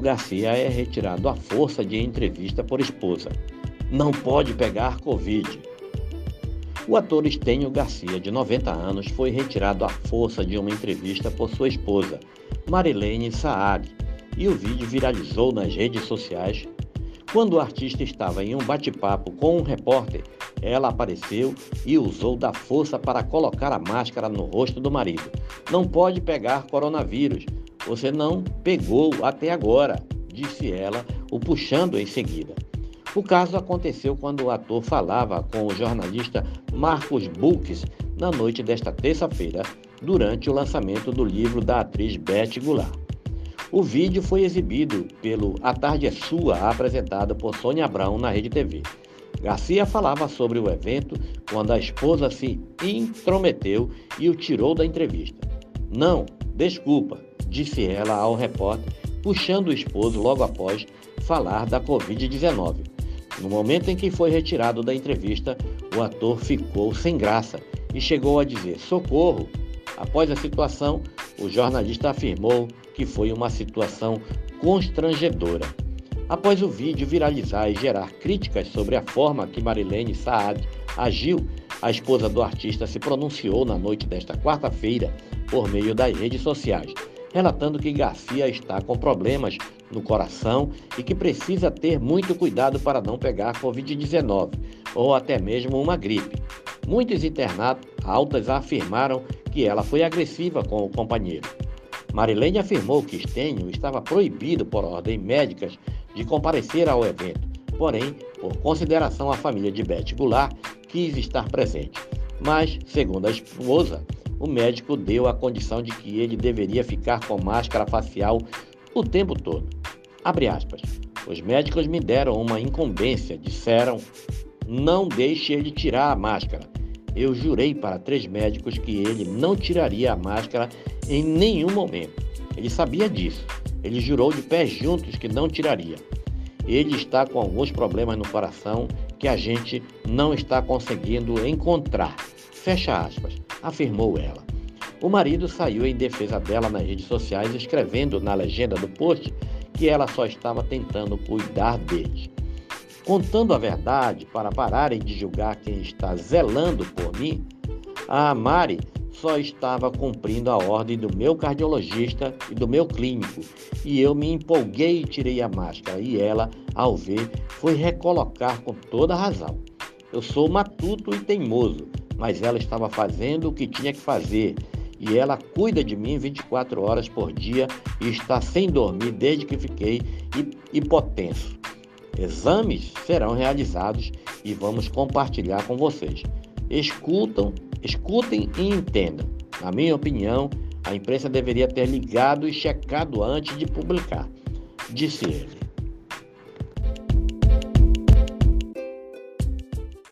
Garcia é retirado à força de entrevista por esposa. Não pode pegar Covid. O ator Estênio Garcia, de 90 anos, foi retirado à força de uma entrevista por sua esposa, Marilene Saad, e o vídeo viralizou nas redes sociais. Quando o artista estava em um bate-papo com um repórter, ela apareceu e usou da força para colocar a máscara no rosto do marido. Não pode pegar coronavírus. Você não pegou até agora, disse ela, o puxando em seguida. O caso aconteceu quando o ator falava com o jornalista Marcos Bulques na noite desta terça-feira, durante o lançamento do livro da atriz Beth Goulart. O vídeo foi exibido pelo A Tarde é Sua, apresentado por Sônia Abrão na Rede TV. Garcia falava sobre o evento quando a esposa se intrometeu e o tirou da entrevista. Não, desculpa, disse ela ao repórter, puxando o esposo logo após falar da Covid-19. No momento em que foi retirado da entrevista, o ator ficou sem graça e chegou a dizer: socorro. Após a situação, o jornalista afirmou que foi uma situação constrangedora. Após o vídeo viralizar e gerar críticas sobre a forma que Marilene Saad agiu, a esposa do artista se pronunciou na noite desta quarta-feira por meio das redes sociais, relatando que Garcia está com problemas no coração e que precisa ter muito cuidado para não pegar Covid-19 ou até mesmo uma gripe. Muitos internautas afirmaram que ela foi agressiva com o companheiro. Marilene afirmou que Stênio estava proibido por ordem médicas de comparecer ao evento, porém, por consideração à família de Beth Goulart, quis estar presente. Mas, segundo a esposa, o médico deu a condição de que ele deveria ficar com máscara facial o tempo todo. Abre aspas. Os médicos me deram uma incumbência, disseram: não deixe ele tirar a máscara. Eu jurei para três médicos que ele não tiraria a máscara em nenhum momento. Ele sabia disso. Ele jurou de pés juntos que não tiraria. Ele está com alguns problemas no coração que a gente não está conseguindo encontrar. Fecha aspas, afirmou ela. O marido saiu em defesa dela nas redes sociais, escrevendo na legenda do post que ela só estava tentando cuidar deles. Contando a verdade para pararem de julgar quem está zelando por mim, a Mari só estava cumprindo a ordem do meu cardiologista e do meu clínico, e eu me empolguei e tirei a máscara, e ela, ao ver, foi recolocar com toda razão. Eu sou matuto e teimoso, mas ela estava fazendo o que tinha que fazer, e ela cuida de mim 24 horas por dia e está sem dormir desde que fiquei hipotenso. Exames serão realizados e vamos compartilhar com vocês. Escutam Escutem e entendam. Na minha opinião, a imprensa deveria ter ligado e checado antes de publicar, disse ele.